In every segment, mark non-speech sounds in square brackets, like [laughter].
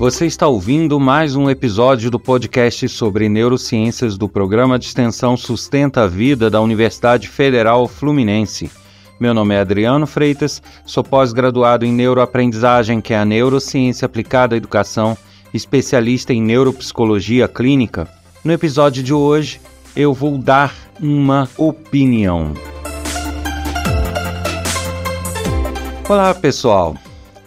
Você está ouvindo mais um episódio do podcast sobre neurociências do programa de extensão Sustenta a Vida da Universidade Federal Fluminense. Meu nome é Adriano Freitas, sou pós-graduado em neuroaprendizagem, que é a neurociência aplicada à educação, especialista em neuropsicologia clínica. No episódio de hoje, eu vou dar uma opinião. Olá, pessoal.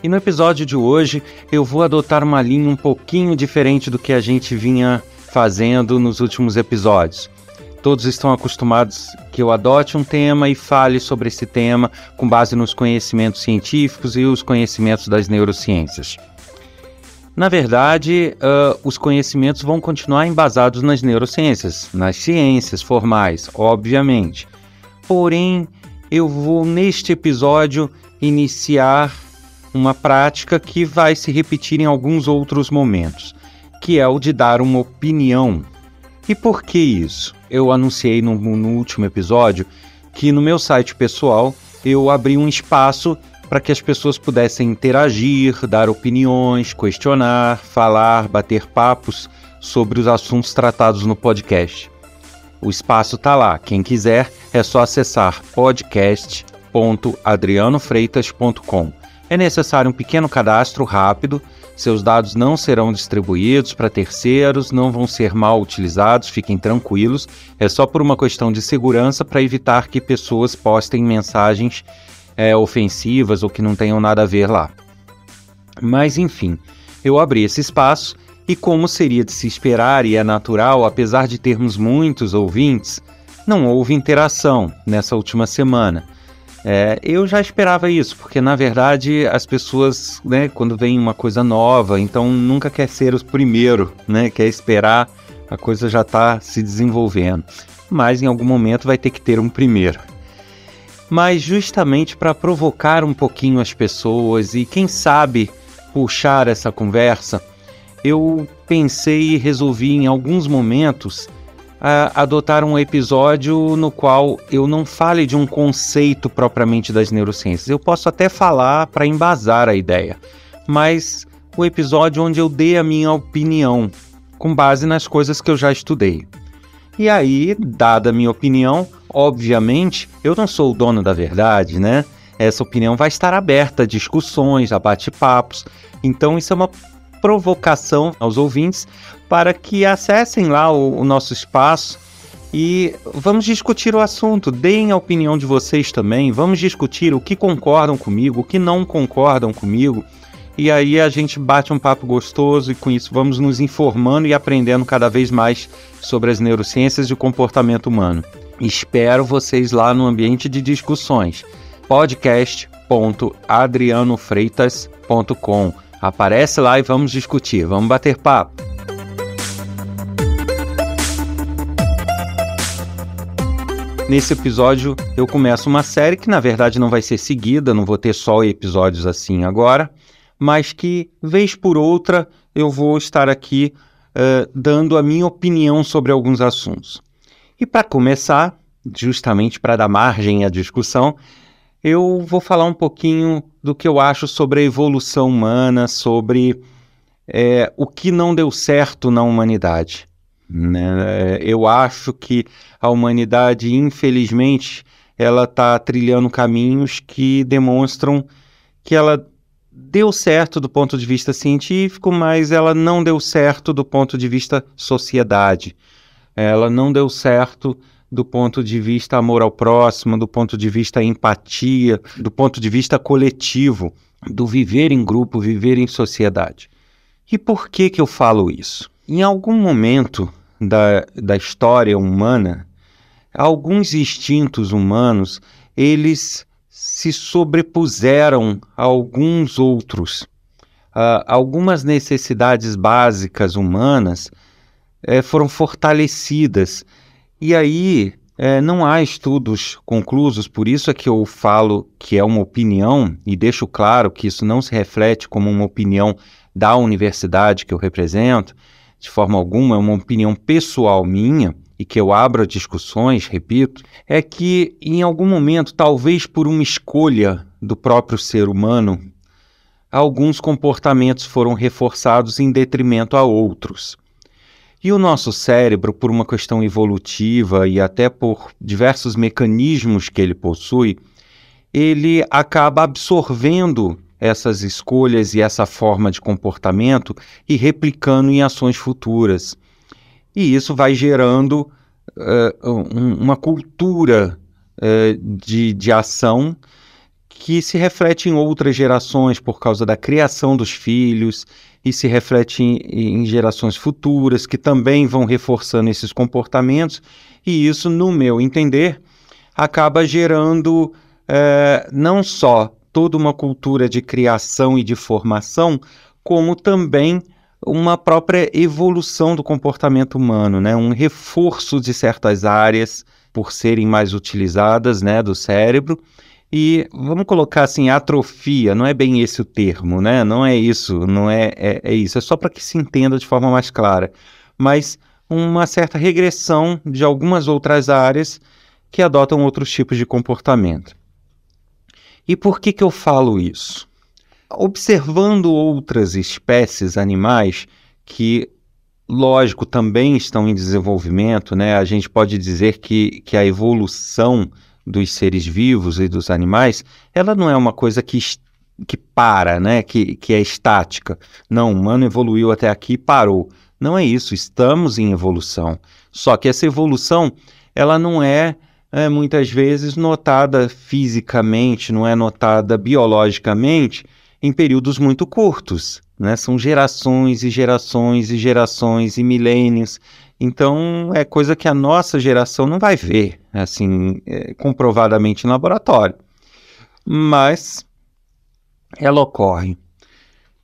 E no episódio de hoje eu vou adotar uma linha um pouquinho diferente do que a gente vinha fazendo nos últimos episódios. Todos estão acostumados que eu adote um tema e fale sobre esse tema com base nos conhecimentos científicos e os conhecimentos das neurociências. Na verdade, uh, os conhecimentos vão continuar embasados nas neurociências, nas ciências formais, obviamente. Porém, eu vou neste episódio iniciar uma prática que vai se repetir em alguns outros momentos, que é o de dar uma opinião. E por que isso? Eu anunciei no, no último episódio que no meu site pessoal eu abri um espaço para que as pessoas pudessem interagir, dar opiniões, questionar, falar, bater papos sobre os assuntos tratados no podcast. O espaço está lá. Quem quiser é só acessar podcast.adrianofreitas.com. É necessário um pequeno cadastro rápido, seus dados não serão distribuídos para terceiros, não vão ser mal utilizados, fiquem tranquilos. É só por uma questão de segurança para evitar que pessoas postem mensagens é, ofensivas ou que não tenham nada a ver lá. Mas enfim, eu abri esse espaço e, como seria de se esperar e é natural, apesar de termos muitos ouvintes, não houve interação nessa última semana. É, eu já esperava isso, porque na verdade as pessoas, né, quando vem uma coisa nova, então nunca quer ser o primeiro, né, quer esperar a coisa já está se desenvolvendo. Mas em algum momento vai ter que ter um primeiro. Mas justamente para provocar um pouquinho as pessoas e quem sabe puxar essa conversa, eu pensei e resolvi em alguns momentos adotar um episódio no qual eu não fale de um conceito propriamente das neurociências. Eu posso até falar para embasar a ideia, mas o episódio onde eu dei a minha opinião com base nas coisas que eu já estudei. E aí, dada a minha opinião, obviamente, eu não sou o dono da verdade, né? Essa opinião vai estar aberta a discussões, a bate-papos. Então, isso é uma provocação aos ouvintes para que acessem lá o, o nosso espaço e vamos discutir o assunto. Deem a opinião de vocês também. Vamos discutir o que concordam comigo, o que não concordam comigo. E aí a gente bate um papo gostoso e com isso vamos nos informando e aprendendo cada vez mais sobre as neurociências e o comportamento humano. Espero vocês lá no ambiente de discussões. podcast.adrianofreitas.com Aparece lá e vamos discutir, vamos bater papo. Nesse episódio eu começo uma série que na verdade não vai ser seguida, não vou ter só episódios assim agora, mas que vez por outra eu vou estar aqui uh, dando a minha opinião sobre alguns assuntos. E para começar, justamente para dar margem à discussão, eu vou falar um pouquinho do que eu acho sobre a evolução humana, sobre é, o que não deu certo na humanidade. Né? Eu acho que a humanidade, infelizmente, ela está trilhando caminhos que demonstram que ela deu certo do ponto de vista científico, mas ela não deu certo do ponto de vista sociedade. Ela não deu certo do ponto de vista amor ao próximo, do ponto de vista empatia, do ponto de vista coletivo, do viver em grupo, viver em sociedade. E por que que eu falo isso? Em algum momento da, da história humana, alguns instintos humanos, eles se sobrepuseram a alguns outros. Uh, algumas necessidades básicas humanas eh, foram fortalecidas e aí, é, não há estudos conclusos, por isso é que eu falo que é uma opinião e deixo claro que isso não se reflete como uma opinião da universidade que eu represento, de forma alguma, é uma opinião pessoal minha e que eu abro discussões, repito, é que em algum momento, talvez por uma escolha do próprio ser humano, alguns comportamentos foram reforçados em detrimento a outros. E o nosso cérebro, por uma questão evolutiva e até por diversos mecanismos que ele possui, ele acaba absorvendo essas escolhas e essa forma de comportamento e replicando em ações futuras. E isso vai gerando uh, um, uma cultura uh, de, de ação que se reflete em outras gerações por causa da criação dos filhos e se reflete em, em, gerações futuras que também vão reforçando esses comportamentos, e isso, no meu entender, acaba gerando é, não só toda uma cultura de criação e de formação, como também uma própria evolução do comportamento humano, né? um reforço de certas áreas por serem mais utilizadas né, do cérebro e vamos colocar assim, atrofia, não é bem esse o termo, né? Não é isso, não é, é, é isso. É só para que se entenda de forma mais clara. Mas uma certa regressão de algumas outras áreas que adotam outros tipos de comportamento. E por que, que eu falo isso? Observando outras espécies animais que, lógico, também estão em desenvolvimento, né? A gente pode dizer que, que a evolução dos seres vivos e dos animais, ela não é uma coisa que, que para, né? que, que é estática. Não, o humano evoluiu até aqui e parou. Não é isso, estamos em evolução. Só que essa evolução, ela não é, é muitas vezes notada fisicamente, não é notada biologicamente em períodos muito curtos. Né? São gerações e gerações e gerações e milênios então, é coisa que a nossa geração não vai ver, assim, é, comprovadamente em laboratório. Mas ela ocorre.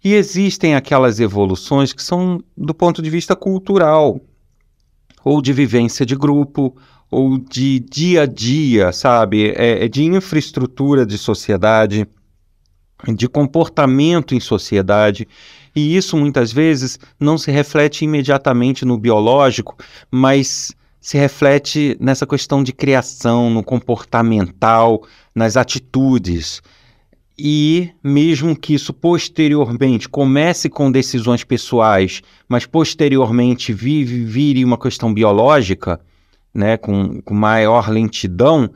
E existem aquelas evoluções que são do ponto de vista cultural, ou de vivência de grupo, ou de dia a dia, sabe? É, é de infraestrutura de sociedade, de comportamento em sociedade. E isso muitas vezes não se reflete imediatamente no biológico, mas se reflete nessa questão de criação, no comportamental, nas atitudes. E mesmo que isso posteriormente comece com decisões pessoais, mas posteriormente vive, vire uma questão biológica, né, com, com maior lentidão,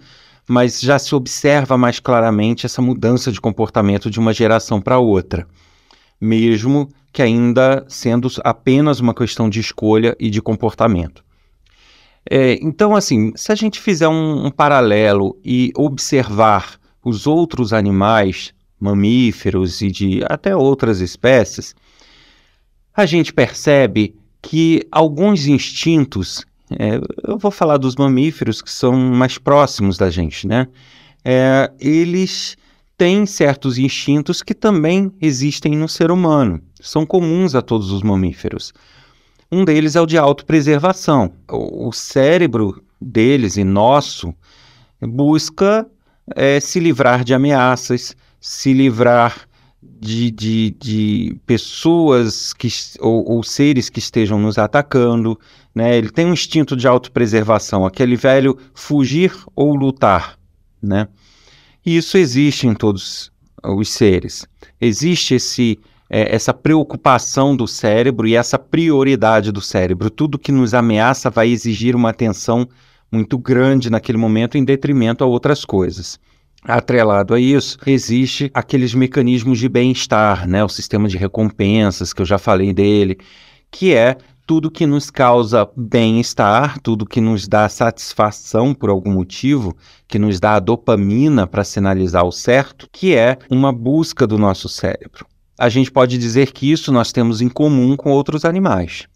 mas já se observa mais claramente essa mudança de comportamento de uma geração para outra mesmo que ainda sendo apenas uma questão de escolha e de comportamento. É, então, assim, se a gente fizer um, um paralelo e observar os outros animais, mamíferos e de até outras espécies, a gente percebe que alguns instintos, é, eu vou falar dos mamíferos que são mais próximos da gente, né? É, eles tem certos instintos que também existem no ser humano, são comuns a todos os mamíferos. Um deles é o de autopreservação. O, cérebro deles e nosso busca é, se livrar de ameaças, se livrar de, de, de pessoas que, ou, ou, seres que estejam nos atacando. Né? Ele tem um instinto de autopreservação, aquele velho fugir ou lutar. Né? E isso existe em todos os seres. Existe esse, é, essa preocupação do cérebro e essa prioridade do cérebro. Tudo que nos ameaça vai exigir uma atenção muito grande naquele momento em detrimento a outras coisas. Atrelado a isso, existe aqueles mecanismos de bem-estar, né? o sistema de recompensas, que eu já falei dele, que é tudo que nos causa bem-estar, tudo que nos dá satisfação por algum motivo, que nos dá a dopamina para sinalizar o certo, que é uma busca do nosso cérebro. A gente pode dizer que isso nós temos em comum com outros animais.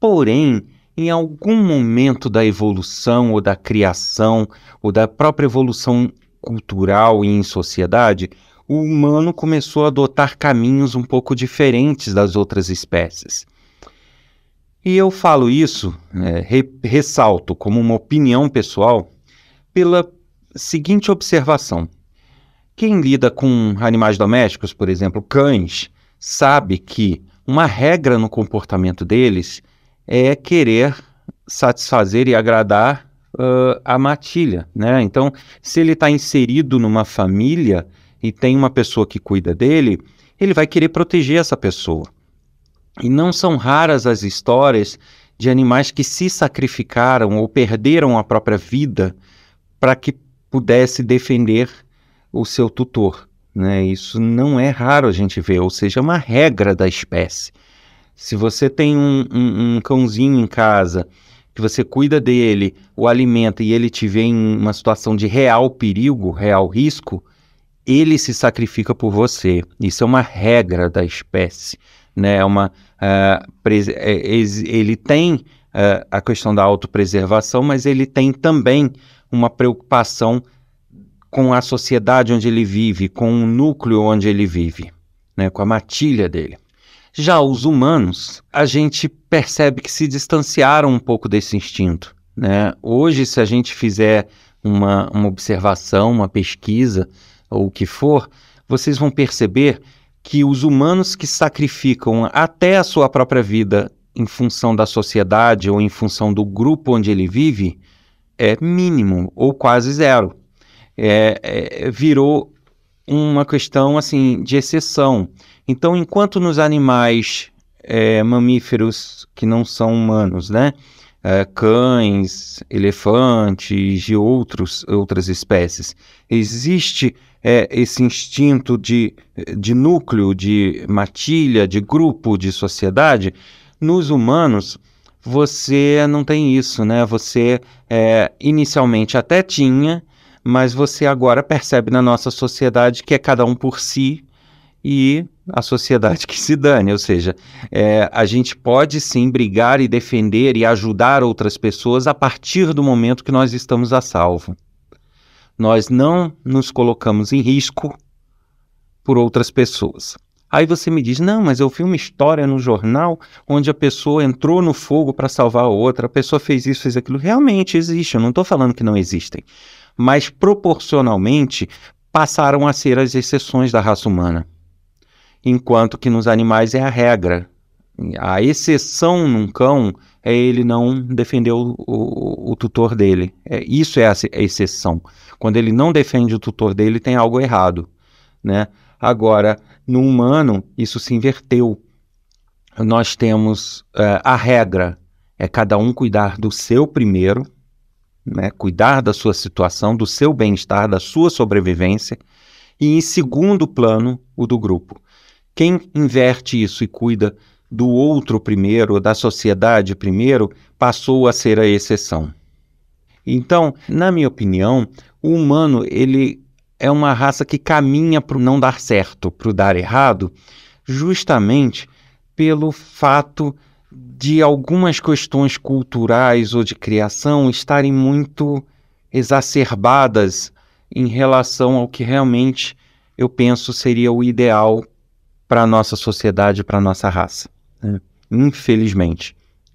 Porém, em algum momento da evolução ou da criação ou da própria evolução cultural e em sociedade, o humano começou a adotar caminhos um pouco diferentes das outras espécies. E eu falo isso, é, re, ressalto como uma opinião pessoal, pela seguinte observação. Quem lida com animais domésticos, por exemplo, cães, sabe que uma regra no comportamento deles é querer satisfazer e agradar uh, a matilha, né? Então, se ele está inserido numa família e tem uma pessoa que cuida dele, ele vai querer proteger essa pessoa. E não são raras as histórias de animais que se sacrificaram ou perderam a própria vida para que pudesse defender o seu tutor. Né? Isso não é raro a gente ver, ou seja, é uma regra da espécie. Se você tem um, um, um cãozinho em casa, que você cuida dele, o alimenta e ele te vê em uma situação de real perigo, real risco, ele se sacrifica por você. Isso é uma regra da espécie. Né? É uma, uh, ele tem uh, a questão da autopreservação, mas ele tem também uma preocupação com a sociedade onde ele vive, com o núcleo onde ele vive, né? com a matilha dele. Já os humanos, a gente percebe que se distanciaram um pouco desse instinto. Né? Hoje, se a gente fizer uma, uma observação, uma pesquisa, ou o que for, vocês vão perceber que os humanos que sacrificam até a sua própria vida em função da sociedade ou em função do grupo onde ele vive é mínimo ou quase zero. É, é, virou uma questão assim de exceção. Então, enquanto nos animais é, mamíferos que não são humanos, né, é, cães, elefantes e outros, outras espécies, existe é, esse instinto de, de núcleo, de matilha, de grupo, de sociedade, nos humanos você não tem isso, né? Você é, inicialmente até tinha, mas você agora percebe na nossa sociedade que é cada um por si e a sociedade [laughs] que se dane. Ou seja, é, a gente pode sim brigar e defender e ajudar outras pessoas a partir do momento que nós estamos a salvo nós não nos colocamos em risco por outras pessoas. Aí você me diz: não, mas eu vi uma história no jornal onde a pessoa entrou no fogo para salvar a outra, a pessoa fez isso, fez aquilo. Realmente existe, eu não estou falando que não existem. Mas proporcionalmente passaram a ser as exceções da raça humana. Enquanto que nos animais é a regra. A exceção num cão é ele não defender o, o, o tutor dele. É, isso é a, exceção. Quando ele não defende o tutor dele, tem algo errado. Né? Agora, no humano, isso se inverteu. Nós temos uh, a regra, é cada um cuidar do seu primeiro, né? cuidar da sua situação, do seu bem-estar, da sua sobrevivência, e em segundo plano, o do grupo. Quem inverte isso e cuida do outro primeiro, da sociedade primeiro, passou a ser a exceção. Então, na minha opinião, o humano ele é uma raça que caminha para o não dar certo, para o dar errado, justamente pelo fato de algumas questões culturais ou de criação estarem muito exacerbadas em relação ao que realmente eu penso seria o ideal para a nossa sociedade, para a nossa raça. Né? Infelizmente,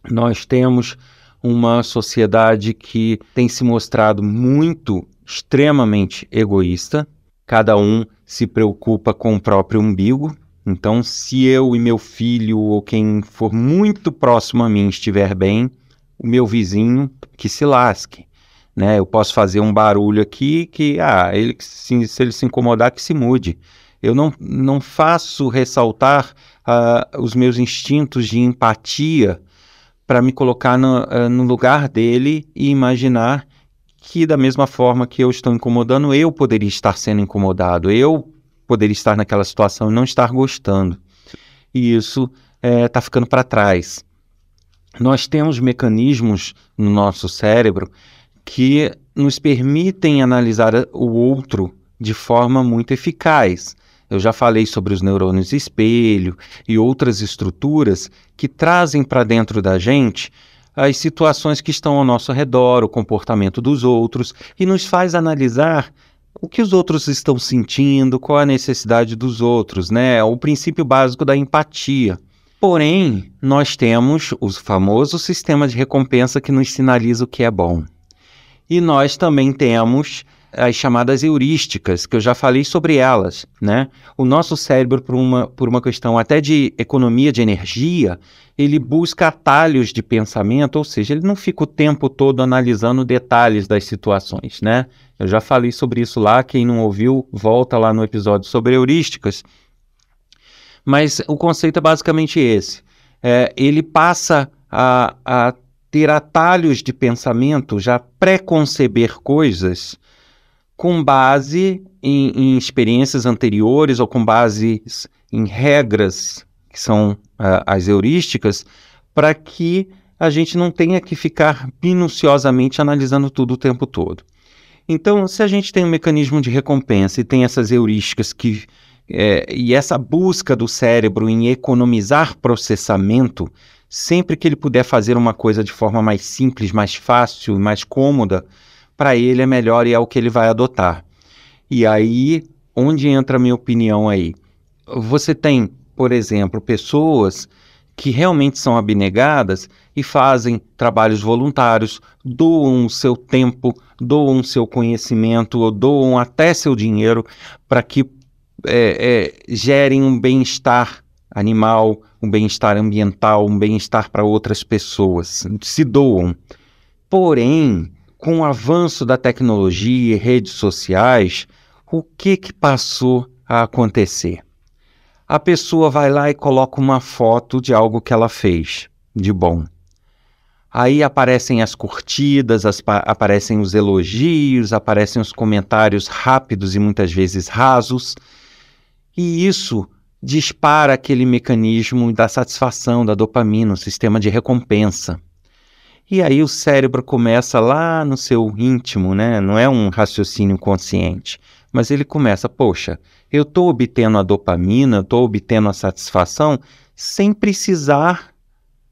nós temos uma sociedade que tem se mostrado muito, extremamente egoísta. Cada um se preocupa com o próprio umbigo. Então, se eu e meu filho ou quem for muito próximo a mim estiver bem, o meu vizinho que se lasque. Né? Eu posso fazer um barulho aqui que, ah, ele, se, se ele se incomodar, que se mude. Eu não, não faço ressaltar uh, os meus instintos de empatia para me colocar no, uh, no lugar dele e imaginar que, da mesma forma que eu estou incomodando, eu poderia estar sendo incomodado, eu poderia estar naquela situação e não estar gostando. E isso está é, ficando para trás. Nós temos mecanismos no nosso cérebro que nos permitem analisar o outro de forma muito eficaz. Eu já falei sobre os neurônios espelho e outras estruturas que trazem para dentro da gente as situações que estão ao nosso redor, o comportamento dos outros e nos faz analisar o que os outros estão sentindo, qual a necessidade dos outros, né? O princípio básico da empatia. Porém, nós temos o famoso sistema de recompensa que nos sinaliza o que é bom. E nós também temos as chamadas heurísticas, que eu já falei sobre elas, né? O nosso cérebro, por uma, por uma questão até de economia de energia, ele busca atalhos de pensamento, ou seja, ele não fica o tempo todo analisando detalhes das situações, né? Eu já falei sobre isso lá, quem não ouviu, volta lá no episódio sobre heurísticas. Mas o conceito é basicamente esse. É, ele passa a, a ter atalhos de pensamento, já pré-conceber coisas com base em, em, experiências anteriores ou com base em regras, que são uh, as heurísticas, para que a gente não tenha que ficar minuciosamente analisando tudo o tempo todo. Então, se a gente tem um mecanismo de recompensa e tem essas heurísticas que é, e essa busca do cérebro em economizar processamento, sempre que ele puder fazer uma coisa de forma mais simples, mais fácil, mais cômoda, para ele é melhor e é o que ele vai adotar. E aí, onde entra a minha opinião aí? Você tem, por exemplo, pessoas que realmente são abnegadas e fazem trabalhos voluntários, doam seu tempo, doam seu conhecimento, doam até seu dinheiro para que é, é, gerem um bem-estar animal, um bem-estar ambiental, um bem-estar para outras pessoas, se doam. Porém, com o avanço da tecnologia e redes sociais, o que que passou a acontecer? A pessoa vai lá e coloca uma foto de algo que ela fez de bom. Aí aparecem as curtidas, as, aparecem os elogios, aparecem os comentários rápidos e muitas vezes rasos. E isso dispara aquele mecanismo da satisfação, da dopamina, o sistema de recompensa. E aí o cérebro começa lá no seu íntimo, né? Não é um raciocínio consciente, mas ele começa, poxa, eu estou obtendo a dopamina, estou obtendo a satisfação sem precisar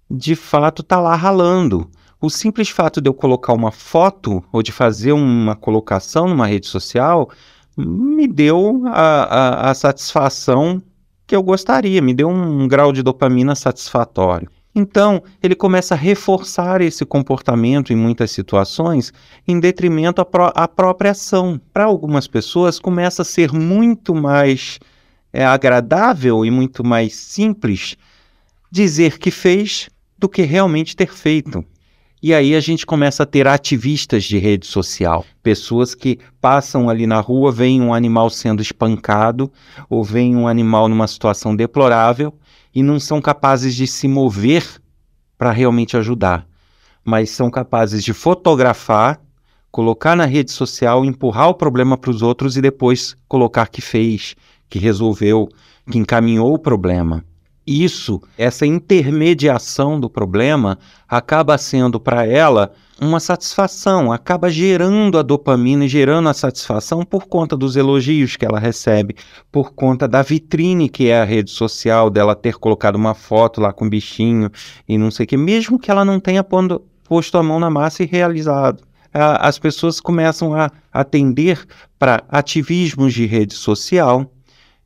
de fato estar tá lá ralando. O simples fato de eu colocar uma foto ou de fazer uma colocação numa rede social me deu a, a, a satisfação que eu gostaria, me deu um, grau de dopamina satisfatório. Então, ele começa a reforçar esse comportamento em muitas situações, em detrimento à, pró à própria ação. Para algumas pessoas, começa a ser muito mais é, agradável e muito mais simples dizer que fez do que realmente ter feito. E aí a gente começa a ter ativistas de rede social, pessoas que passam ali na rua, veem um animal sendo espancado ou veem um animal numa situação deplorável e não são capazes de se mover para realmente ajudar, mas são capazes de fotografar, colocar na rede social, empurrar o problema para os outros e depois colocar que fez, que resolveu, que encaminhou o problema. Isso, essa intermediação do problema, acaba sendo para ela uma satisfação, acaba gerando a dopamina e gerando a satisfação por conta dos elogios que ela recebe, por conta da vitrine que é a rede social, dela ter colocado uma foto lá com bichinho e não sei o que, mesmo que ela não tenha pondo, posto a mão na massa e realizado. As pessoas começam a atender para ativismos de rede social,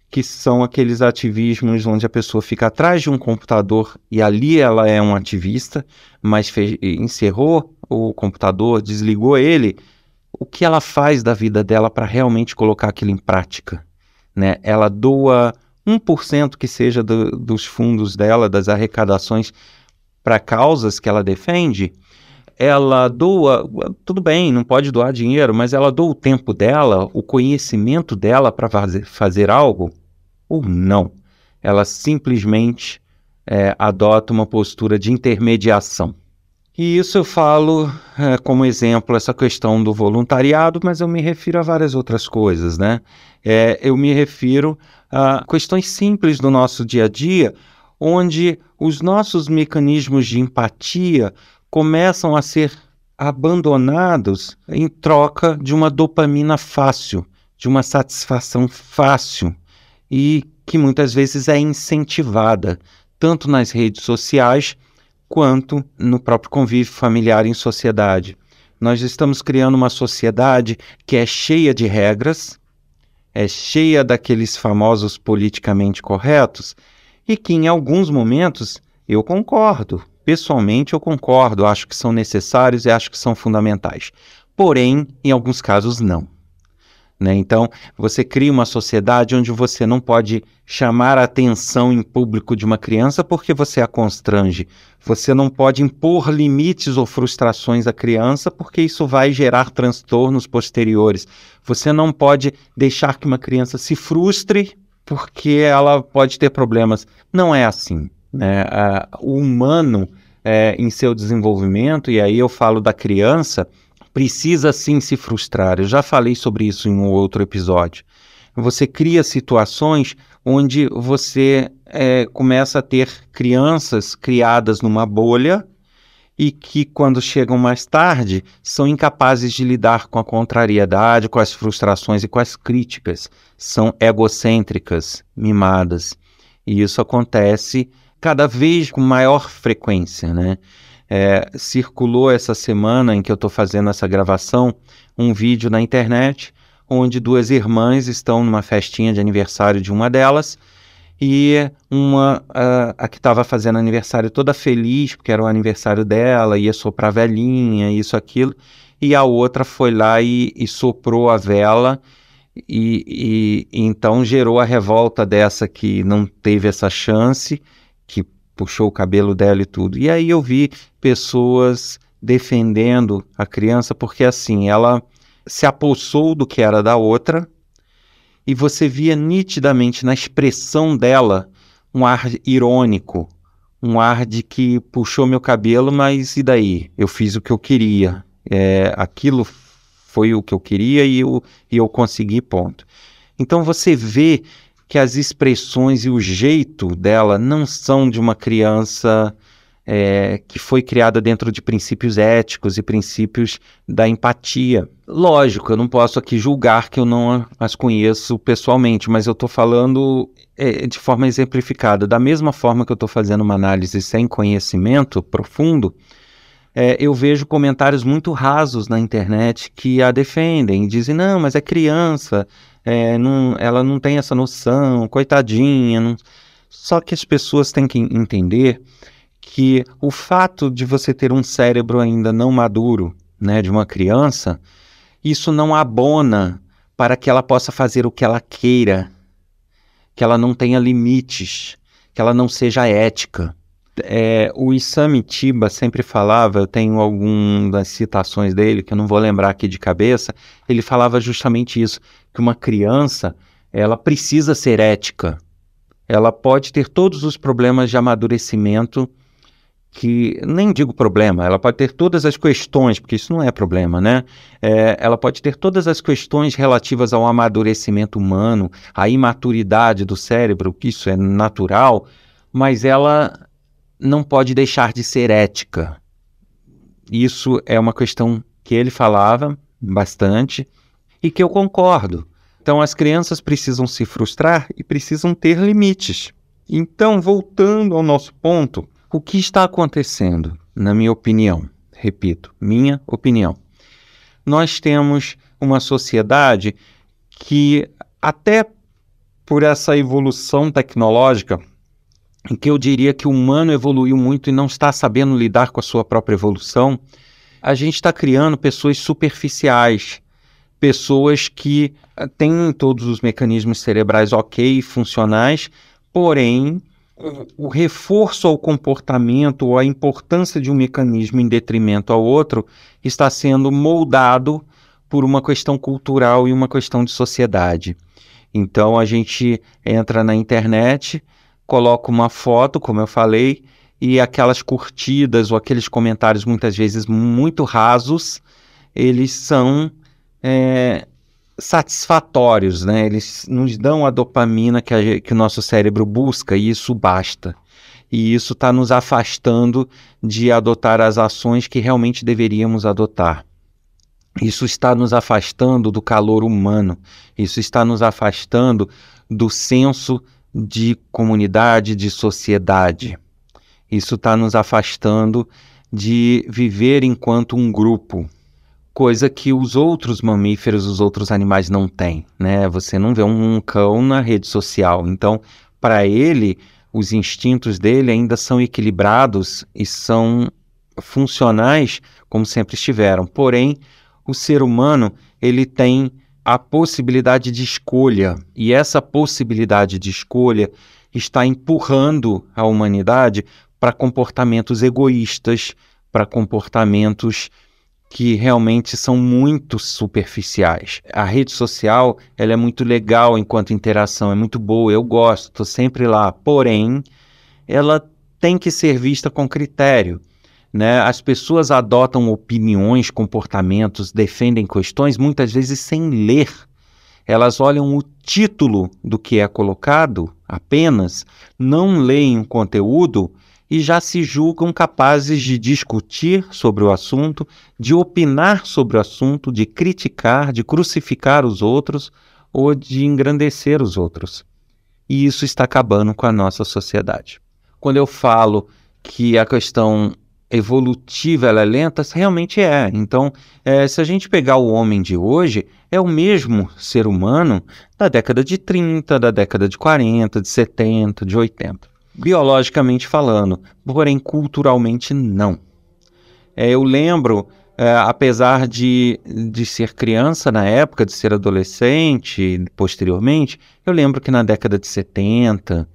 que são aqueles ativismos onde a pessoa fica atrás de um computador e ali ela é um ativista, mas encerrou o computador, desligou ele. O que ela faz da vida dela para realmente colocar aquilo em prática? Né? Ela doa 1% que seja do, dos fundos dela, das arrecadações, para causas que ela defende, ela doa, tudo bem, não pode doar dinheiro, mas ela doa o tempo dela, o conhecimento dela para fazer, fazer algo ou não. Ela simplesmente é, adota uma postura de intermediação. E isso eu falo é, como exemplo essa questão do voluntariado, mas eu me refiro a várias outras coisas, né? É, eu me refiro a questões simples do nosso dia a dia, onde os nossos mecanismos de empatia começam a ser abandonados em troca de uma dopamina fácil, de uma satisfação fácil e que muitas vezes é incentivada tanto nas redes sociais quanto no próprio convívio familiar em sociedade. Nós estamos criando uma sociedade que é cheia de regras, é cheia daqueles famosos politicamente corretos e que em alguns momentos eu concordo. Pessoalmente eu concordo, acho que são necessários e acho que são fundamentais. Porém, em alguns casos não. Né? Então, você cria uma sociedade onde você não pode chamar a atenção em público de uma criança porque você a constrange. Você não pode impor limites ou frustrações à criança porque isso vai gerar transtornos posteriores. Você não pode deixar que uma criança se frustre porque ela pode ter problemas. Não é assim. Né? o humano, é, em seu desenvolvimento, e aí eu falo da criança, precisa sim se frustrar. Eu já falei sobre isso em um outro episódio. Você cria situações onde você é, começa a ter crianças criadas numa bolha e que, quando chegam mais tarde, são incapazes de lidar com a contrariedade, com as frustrações e com as críticas. São egocêntricas, mimadas. E isso acontece cada vez com maior frequência, né? É, circulou essa semana em que eu estou fazendo essa gravação um vídeo na internet onde duas irmãs estão numa festinha de aniversário de uma delas e uma uh, a que estava fazendo aniversário toda feliz porque era o aniversário dela ia soprar velhinha isso aquilo e a outra foi lá e, e soprou a vela e, e, e, então gerou a revolta dessa que não teve essa chance que puxou o cabelo dela e tudo e aí eu vi pessoas defendendo a criança porque assim ela se apossou do que era da outra e você via nitidamente na expressão dela um ar irônico, um ar de que puxou meu cabelo, mas e daí? Eu fiz o que eu queria. É, aquilo foi o que eu queria e eu, e eu consegui, ponto. Então você vê que as expressões e o jeito dela não são de uma criança é, que foi criada dentro de princípios éticos e princípios da empatia. Lógico, eu não posso aqui julgar que eu não as conheço pessoalmente, mas eu estou falando é, de forma exemplificada. Da mesma forma que eu estou fazendo uma análise sem conhecimento profundo, é, eu vejo comentários muito rasos na internet que a defendem, dizem, não, mas é criança, é, não, ela não tem essa noção, coitadinha. Não... Só que as pessoas têm que entender que o fato de você ter um cérebro ainda não maduro, né, de uma criança, isso não abona para que ela possa fazer o que ela queira, que ela não tenha limites, que ela não seja ética. É, o Isami Tiba sempre falava, eu tenho algumas citações dele que eu não vou lembrar aqui de cabeça, ele falava justamente isso, que uma criança, ela precisa ser ética. Ela pode ter todos os problemas de amadurecimento que nem digo problema, ela pode ter todas as questões, porque isso não é problema, né? É, ela pode ter todas as questões relativas ao amadurecimento humano, à imaturidade do cérebro, que isso é natural, mas ela não pode deixar de ser ética. Isso é uma questão que ele falava bastante e que eu concordo. Então, as crianças precisam se frustrar e precisam ter limites. Então, voltando ao nosso ponto, o que está acontecendo, na minha opinião? Repito, minha opinião. Nós temos uma sociedade que, até por essa evolução tecnológica, em que eu diria que o humano evoluiu muito e não está sabendo lidar com a sua própria evolução, a gente está criando pessoas superficiais, pessoas que eh, têm todos os mecanismos cerebrais ok, funcionais, porém o, reforço ao comportamento ou a importância de um mecanismo em detrimento ao outro está sendo moldado por uma questão cultural e uma questão de sociedade. Então a gente entra na internet, coloca uma foto, como eu falei, e aquelas curtidas ou aqueles comentários muitas vezes muito rasos, eles são é, satisfatórios, né? Eles nos dão a dopamina que, a, que o nosso cérebro busca e isso basta. E isso está nos afastando de adotar as ações que realmente deveríamos adotar. Isso está nos afastando do calor humano, isso está nos afastando do senso de comunidade, de sociedade. Isso está nos afastando de viver enquanto um grupo, coisa que os outros mamíferos, os outros animais não têm, né? Você não vê um cão na rede social. Então, para ele, os instintos dele ainda são equilibrados e são funcionais como sempre estiveram. Porém, o ser humano, ele tem a possibilidade de escolha, e essa possibilidade de escolha está empurrando a humanidade para comportamentos egoístas, para comportamentos que realmente são muito superficiais. A rede social ela é muito legal enquanto interação, é muito boa, eu gosto, estou sempre lá. Porém, ela tem que ser vista com critério. Né? As pessoas adotam opiniões, comportamentos, defendem questões, muitas vezes sem ler. Elas olham o título do que é colocado apenas, não leem o conteúdo e já se julgam capazes de discutir sobre o assunto, de opinar sobre o assunto, de criticar, de crucificar os outros ou de engrandecer os outros. E isso está acabando com a nossa sociedade. Quando eu falo que a questão evolutiva ela é lenta, realmente é. Então, é, se a gente pegar o homem de hoje, é o mesmo ser humano da década de 30, da década de 40, de 70, de 80 biologicamente falando, porém culturalmente não. É, eu lembro, é, apesar de, de ser criança na época, de ser adolescente posteriormente, eu lembro que na década de 70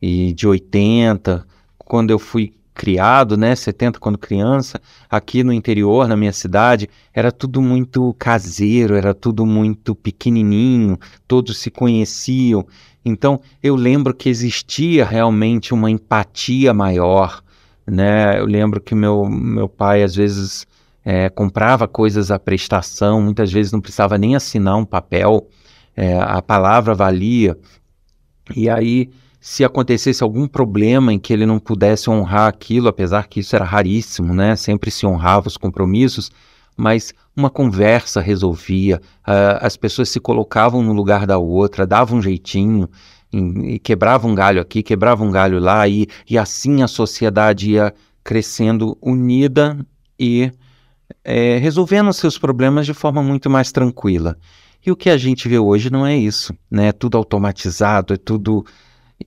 e de 80, quando eu fui criado, né, 70 quando criança, aqui no interior, na minha cidade, era tudo muito caseiro, era tudo muito pequenininho, todos se conheciam. Então, eu lembro que existia realmente uma empatia maior, né? Eu lembro que meu, meu pai, às vezes, é, comprava coisas à prestação, muitas vezes não precisava nem assinar um papel, é, a palavra valia. E aí, se acontecesse algum problema em que ele não pudesse honrar aquilo, apesar que isso era raríssimo, né? Sempre se honrava os compromissos, mas uma conversa resolvia, uh, as pessoas se colocavam no lugar da outra, davam um jeitinho, e, quebravam um galho aqui, quebravam um galho lá, e, e assim a sociedade ia crescendo unida e é, resolvendo seus problemas de forma muito mais tranquila. E o que a gente vê hoje não é isso, né? É tudo automatizado, é tudo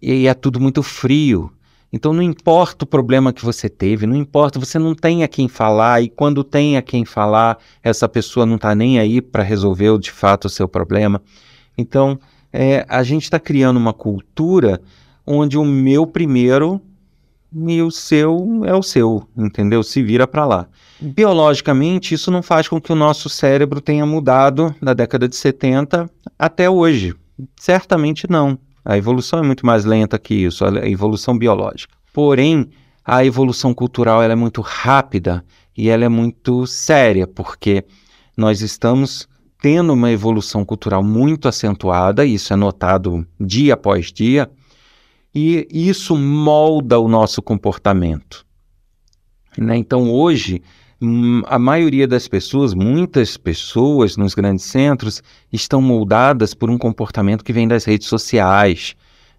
e é tudo muito frio. Então não importa o problema que você teve, não importa, você não tem a quem falar, e quando tem a quem falar, essa pessoa não está nem aí para resolver de fato o seu problema. Então é, a gente está criando uma cultura onde o meu primeiro e o seu é o seu, entendeu? Se vira para lá. Biologicamente, isso não faz com que o nosso cérebro tenha mudado da década de 70 até hoje. Certamente não. A evolução é muito mais lenta que isso, a evolução biológica. Porém, a evolução cultural ela é muito rápida e ela é muito séria, porque nós estamos tendo uma evolução cultural muito acentuada, isso é notado dia após dia, e isso molda o nosso comportamento. Né? Então, hoje, a maioria das pessoas, muitas pessoas nos grandes centros, estão moldadas por um comportamento que vem das redes sociais,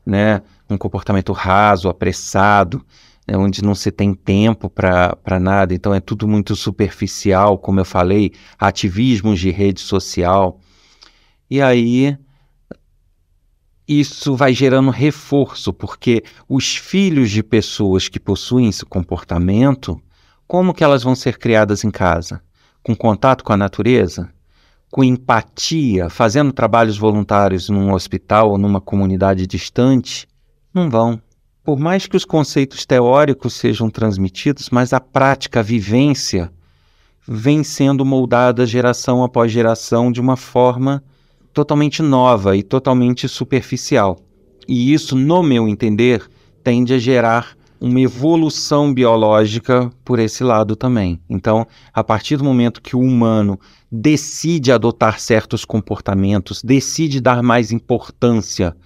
né? Um comportamento raso, apressado, né? onde não se tem tempo para nada, então é tudo muito superficial, como eu falei, ativismos de rede social. E aí isso vai gerando reforço, porque os filhos de pessoas que possuem esse comportamento como que elas vão ser criadas em casa? Com contato com a natureza? Com empatia, fazendo trabalhos voluntários num hospital ou numa comunidade distante? Não vão. Por mais que os conceitos teóricos sejam transmitidos, mas a prática, a vivência, vem sendo moldada geração após geração de uma forma totalmente nova e totalmente superficial. E isso, no meu entender, tende a gerar uma evolução biológica por esse lado também. Então, a partir do momento que o humano decide adotar certos comportamentos, decide dar mais importância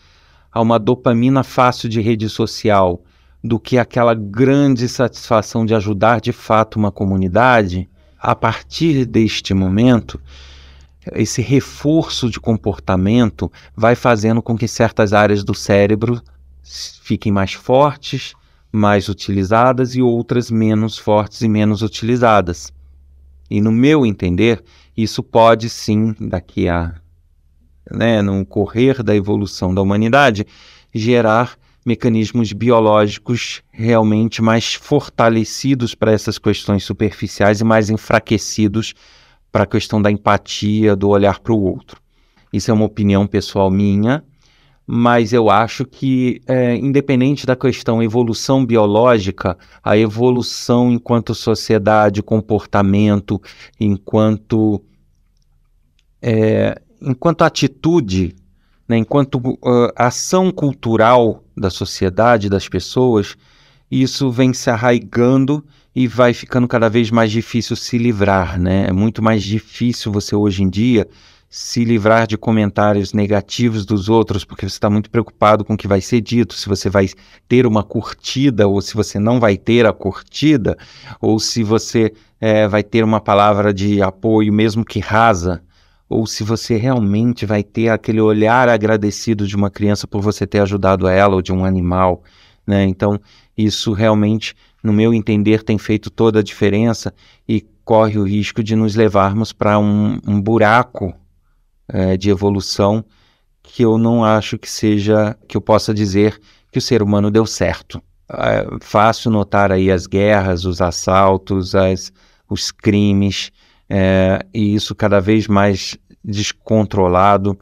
a uma dopamina fácil de rede social do que aquela grande satisfação de ajudar de fato uma comunidade, a partir deste momento, esse reforço de comportamento vai fazendo com que certas áreas do cérebro fiquem mais fortes, mais utilizadas e outras menos fortes e menos utilizadas. E no meu entender, isso pode sim, daqui a né, no correr da evolução da humanidade, gerar mecanismos biológicos realmente mais fortalecidos para essas questões superficiais e mais enfraquecidos para a questão da empatia, do olhar para o outro. Isso é uma opinião pessoal minha, mas eu acho que, é, independente da questão evolução biológica, a evolução enquanto sociedade, comportamento, enquanto, é, enquanto atitude, né, enquanto uh, ação cultural da sociedade, das pessoas, isso vem se arraigando e vai ficando cada vez mais difícil se livrar, né? É muito mais difícil você hoje em dia se livrar de comentários negativos dos outros, porque você está muito preocupado com o que vai ser dito, se você vai ter uma curtida ou se você não vai ter a curtida, ou se você é, vai ter uma palavra de apoio, mesmo que rasa, ou se você realmente vai ter aquele olhar agradecido de uma criança por você ter ajudado ela ou de um animal, né? Então, isso realmente, no meu entender, tem feito toda a diferença e corre o risco de nos levarmos para um, um buraco é, de evolução que eu não acho que seja, que eu possa dizer que o ser humano deu certo. É fácil notar aí as guerras, os assaltos, as, os crimes, é, e isso cada vez mais descontrolado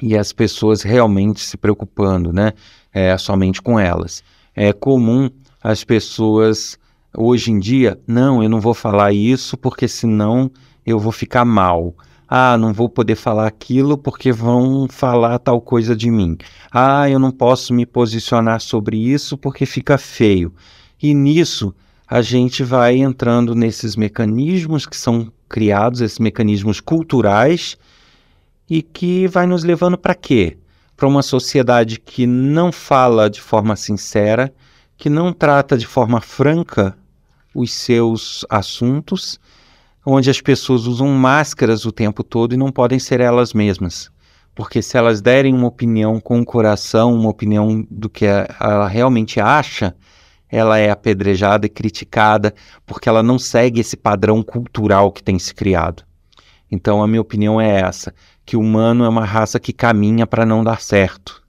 e as pessoas realmente se preocupando, né? É, somente com elas. É comum as pessoas hoje em dia, não, eu não vou falar isso porque senão eu vou ficar mal ah, não vou poder falar aquilo porque vão falar tal coisa de mim. Ah, eu não posso me posicionar sobre isso porque fica feio. E nisso a gente vai entrando nesses mecanismos que são criados, esses mecanismos culturais, e que vai nos levando para quê? Para uma sociedade que não fala de forma sincera, que não trata de forma franca os seus assuntos onde as pessoas usam máscaras o tempo todo e não podem ser elas mesmas. Porque se elas derem uma opinião com o coração, uma opinião do que ela realmente acha, ela é apedrejada e criticada porque ela não segue esse padrão cultural que tem se criado. Então a minha opinião é essa, que o humano é uma raça que caminha para não dar certo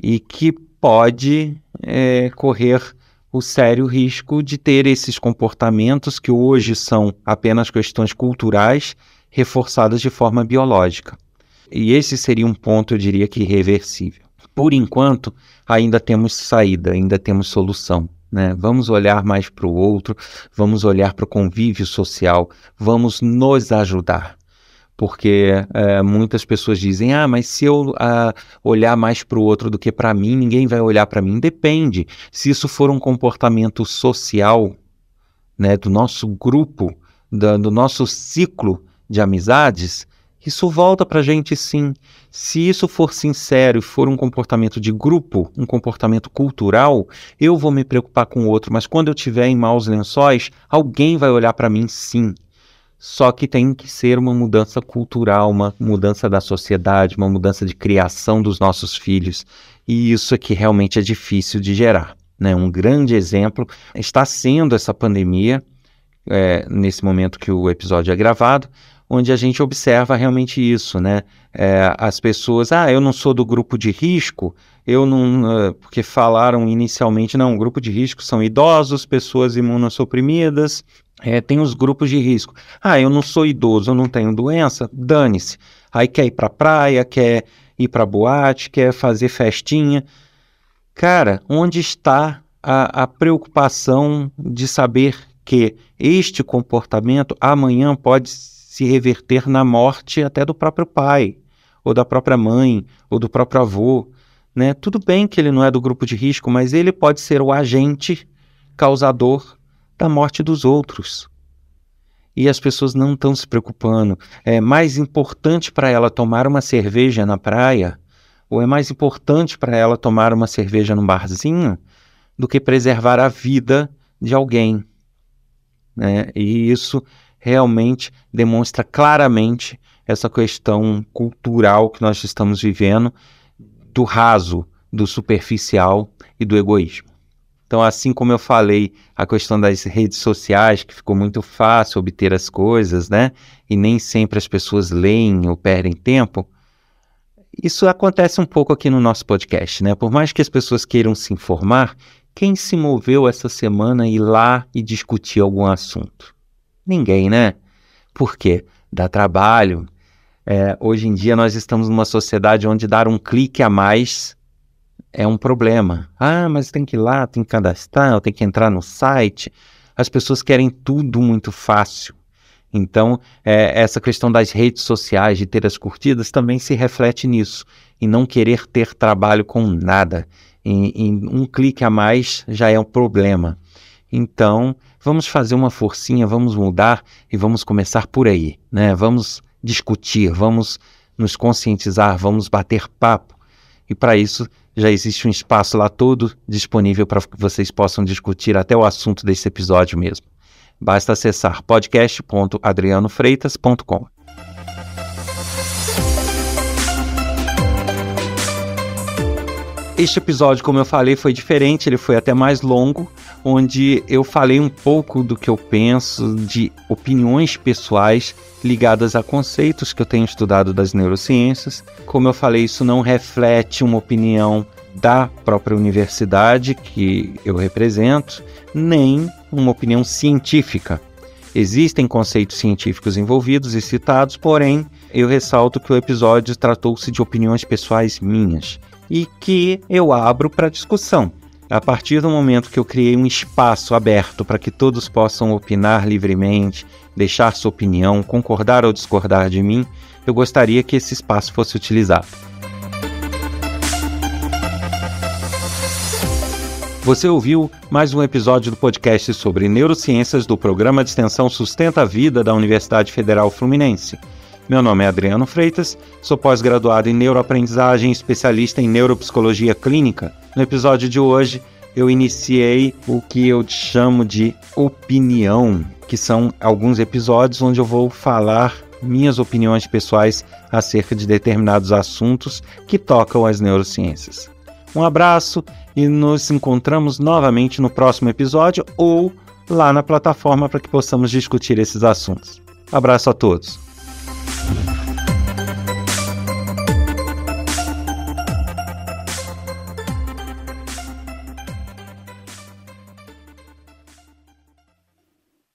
e que pode é, correr o sério risco de ter esses comportamentos que hoje são apenas questões culturais reforçadas de forma biológica. E esse seria um ponto, eu diria que irreversível. Por enquanto, ainda temos saída, ainda temos solução. Né? Vamos olhar mais para o outro, vamos olhar para o convívio social, vamos nos ajudar porque é, muitas pessoas dizem: ah, mas se eu ah, olhar mais para o outro do que para mim, ninguém vai olhar para mim. Depende. Se isso for um comportamento social, né, do nosso grupo, da, do nosso ciclo de amizades, isso volta para a gente sim. Se isso for sincero e for um comportamento de grupo, um comportamento cultural, eu vou me preocupar com o outro, mas quando eu estiver em maus lençóis, alguém vai olhar para mim sim. Só que tem que ser uma mudança cultural, uma mudança da sociedade, uma mudança de criação dos nossos filhos. E isso é que realmente é difícil de gerar. Né? Um grande exemplo está sendo essa pandemia, é, nesse momento que o episódio é gravado, onde a gente observa realmente isso, né? É, as pessoas, ah, eu não sou do grupo de risco, eu não, porque falaram inicialmente, não, grupo de risco são idosos, pessoas imunossuprimidas, é, tem os grupos de risco. Ah, eu não sou idoso, eu não tenho doença, dane-se. Aí quer ir para praia, quer ir para boate, quer fazer festinha. Cara, onde está a, a preocupação de saber que este comportamento amanhã pode se reverter na morte até do próprio pai, ou da própria mãe, ou do próprio avô? Né? Tudo bem que ele não é do grupo de risco, mas ele pode ser o agente causador da morte dos outros. E as pessoas não estão se preocupando. É mais importante para ela tomar uma cerveja na praia, ou é mais importante para ela tomar uma cerveja num barzinho, do que preservar a vida de alguém. Né? E isso realmente demonstra claramente essa questão cultural que nós estamos vivendo, do raso, do superficial e do egoísmo. Então, assim como eu falei, a questão das redes sociais, que ficou muito fácil obter as coisas, né? E nem sempre as pessoas leem ou perdem tempo. Isso acontece um pouco aqui no nosso podcast, né? Por mais que as pessoas queiram se informar, quem se moveu essa semana ir lá e discutir algum assunto? Ninguém, né? Por quê? Dá trabalho, É, hoje em dia nós estamos numa sociedade onde dar um clique a mais é um problema. Ah, mas tem que ir lá, tem que cadastrar, tem que entrar no site. As pessoas querem tudo muito fácil. Então, é, essa questão das redes sociais, de ter as curtidas, também se reflete nisso, em não querer ter trabalho com nada. Em, em um clique a mais já é um problema. Então, vamos fazer uma forcinha, vamos mudar e vamos começar por aí, né? Vamos discutir, vamos nos conscientizar, vamos bater papo. E para isso já existe um espaço lá todo disponível para que vocês possam discutir até o assunto desse episódio mesmo. Basta acessar podcast.adrianofreitas.com. Este episódio, como eu falei, foi diferente, ele foi até mais longo, onde eu falei um pouco do que eu penso, de opiniões pessoais ligadas a conceitos que eu tenho estudado das neurociências. Como eu falei, isso não reflete uma opinião da própria universidade que eu represento, nem uma opinião científica. Existem conceitos científicos envolvidos e citados, porém, eu ressalto que o episódio tratou-se de opiniões pessoais minhas e que eu abro para discussão. A partir do momento que eu criei um espaço aberto para que todos possam opinar livremente, deixar sua opinião, concordar ou discordar de mim, eu gostaria que esse espaço fosse utilizado. Você ouviu mais um episódio do podcast sobre neurociências do programa de extensão Sustenta a Vida da Universidade Federal Fluminense. Meu nome é Adriano Freitas, sou pós-graduado em neuroaprendizagem especialista em neuropsicologia clínica. No episódio de hoje, eu iniciei o que eu chamo de opinião, que são alguns episódios onde eu vou falar minhas opiniões pessoais acerca de determinados assuntos que tocam as neurociências. Um abraço e nos encontramos novamente no próximo episódio ou lá na plataforma para que possamos discutir esses assuntos. Abraço a todos. Thank